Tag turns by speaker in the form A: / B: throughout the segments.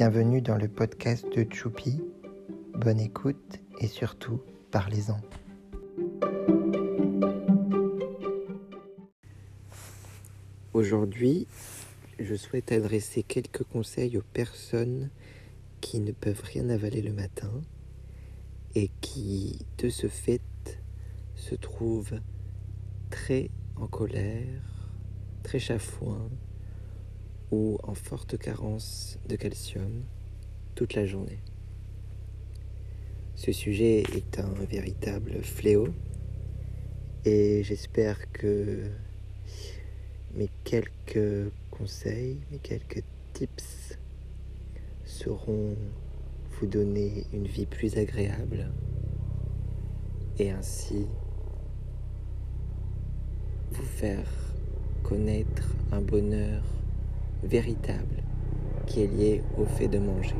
A: Bienvenue dans le podcast de Choupi. Bonne écoute et surtout, parlez-en. Aujourd'hui, je souhaite adresser quelques conseils aux personnes qui ne peuvent rien avaler le matin et qui, de ce fait, se trouvent très en colère, très chafouin ou en forte carence de calcium toute la journée. Ce sujet est un véritable fléau et j'espère que mes quelques conseils, mes quelques tips sauront vous donner une vie plus agréable et ainsi vous faire connaître un bonheur véritable qui est lié au fait de manger.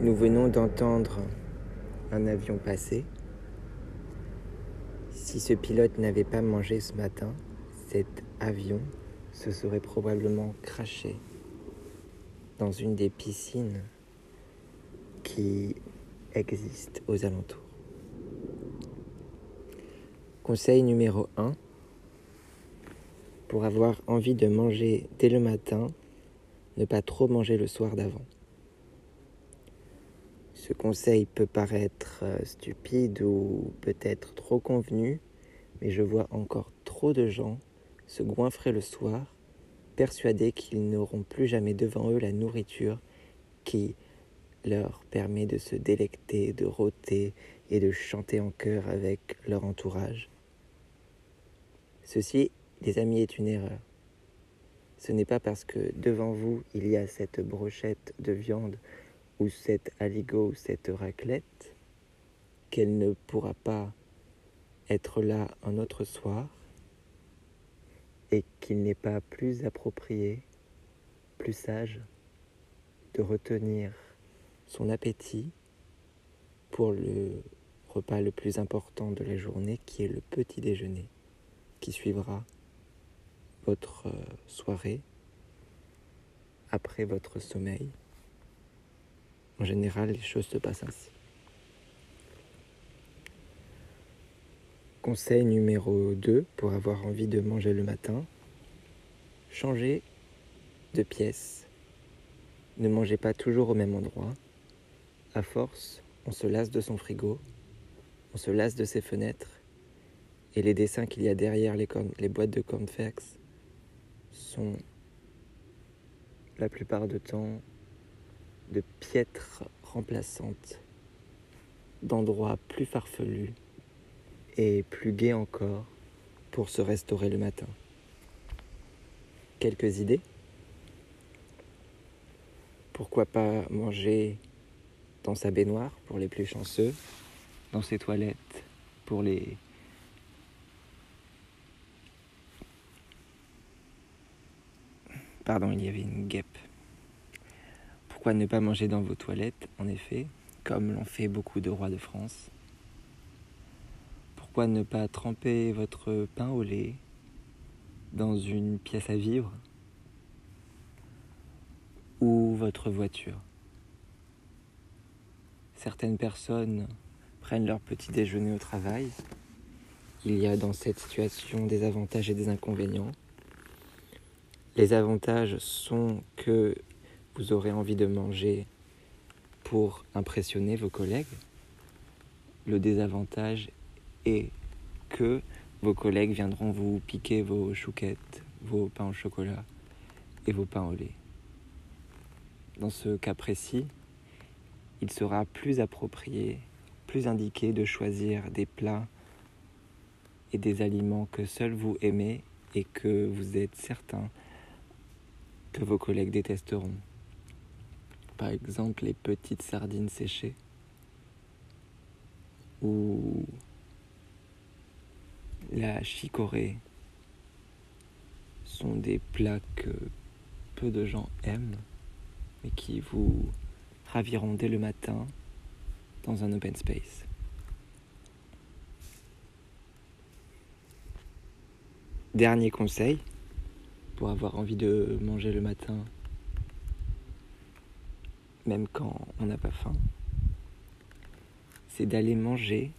A: Nous venons d'entendre un avion passer. Si ce pilote n'avait pas mangé ce matin, cet avion se serait probablement craché dans une des piscines qui existent aux alentours. Conseil numéro 1. Pour avoir envie de manger dès le matin, ne pas trop manger le soir d'avant. Ce conseil peut paraître euh, stupide ou peut-être trop convenu, mais je vois encore trop de gens se goinfrer le soir, persuadés qu'ils n'auront plus jamais devant eux la nourriture qui leur permet de se délecter, de rôter et de chanter en chœur avec leur entourage. Ceci, les amis, est une erreur. Ce n'est pas parce que devant vous il y a cette brochette de viande ou cette aligot ou cette raclette qu'elle ne pourra pas être là un autre soir et qu'il n'est pas plus approprié, plus sage de retenir son appétit pour le repas le plus important de la journée qui est le petit déjeuner qui suivra votre euh, soirée après votre sommeil. En général, les choses se passent ainsi. Conseil numéro 2 pour avoir envie de manger le matin. Changez de pièce. Ne mangez pas toujours au même endroit. À force, on se lasse de son frigo, on se lasse de ses fenêtres, et les dessins qu'il y a derrière les, boîtes de cornflakes sont la plupart du temps de piètres remplaçantes d'endroits plus farfelus et plus gai encore pour se restaurer le matin. Quelques idées? Pourquoi pas manger dans sa baignoire pour les plus chanceux, dans ses toilettes pour les Pardon, il y avait une guêpe. Pourquoi ne pas manger dans vos toilettes, en effet, comme l'ont fait beaucoup de rois de France? Pourquoi ne pas tremper votre pain au lait dans une pièce à vivre ou votre voiture? Certaines personnes prennent leur petit déjeuner au travail. Il y a dans cette situation des avantages et des inconvénients. Les avantages sont que vous aurez envie de manger pour impressionner vos collègues. Le désavantage et que vos collègues viendront vous piquer vos chouquettes, vos pains au chocolat et vos pains au lait. Dans ce cas précis, il sera plus approprié, plus indiqué de choisir des plats et des aliments que seuls vous aimez et que vous êtes certain que vos collègues détesteront. Par exemple, les petites sardines séchées ou la chicorée sont des plats que peu de gens aiment mais qui vous raviront dès le matin dans un open space. Dernier conseil pour avoir envie de manger le matin, même quand on n'a pas faim, c'est d'aller manger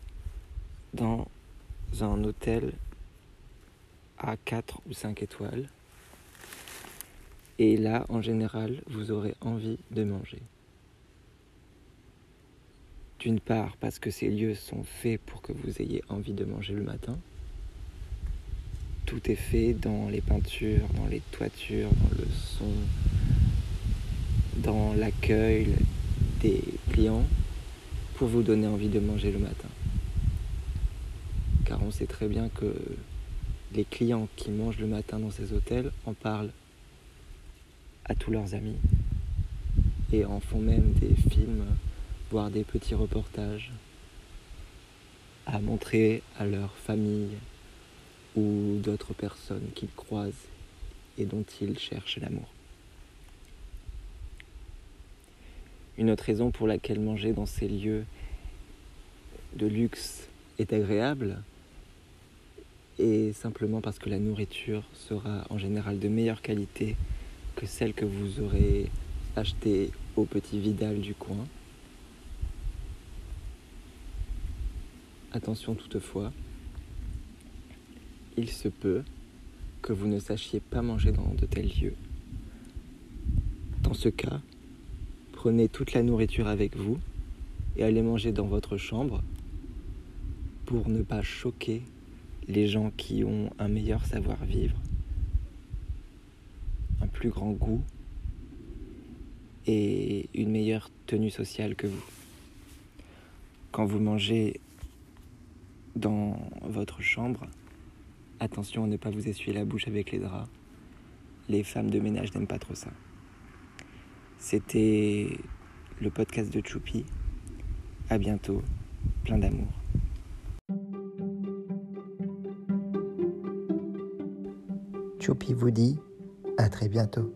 A: dans un hôtel à 4 ou 5 étoiles. Et là, en général, vous aurez envie de manger. D'une part, parce que ces lieux sont faits pour que vous ayez envie de manger le matin. Tout est fait dans les peintures, dans les toitures, dans le son, dans l'accueil des clients pour vous donner envie de manger le matin. Car on sait très bien que les clients qui mangent le matin dans ces hôtels en parlent à tous leurs amis et en font même des films, voire des petits reportages à montrer à leur famille ou d'autres personnes qu'ils croisent et dont ils cherchent l'amour. Une autre raison pour laquelle manger dans ces lieux de luxe est agréable est simplement parce que la nourriture sera en général de meilleure qualité que celle que vous aurez achetée au petit Vidal du coin. Attention toutefois, il se peut que vous ne sachiez pas manger dans de tels lieux. Dans ce cas, Prenez toute la nourriture avec vous et allez manger dans votre chambre pour ne pas choquer les gens qui ont un meilleur savoir-vivre, un plus grand goût et une meilleure tenue sociale que vous. Quand vous mangez dans votre chambre, attention à ne pas vous essuyer la bouche avec les draps. Les femmes de ménage n'aiment pas trop ça. C'était le podcast de Choupi. À bientôt. Plein d'amour.
B: Choupi vous dit à très bientôt.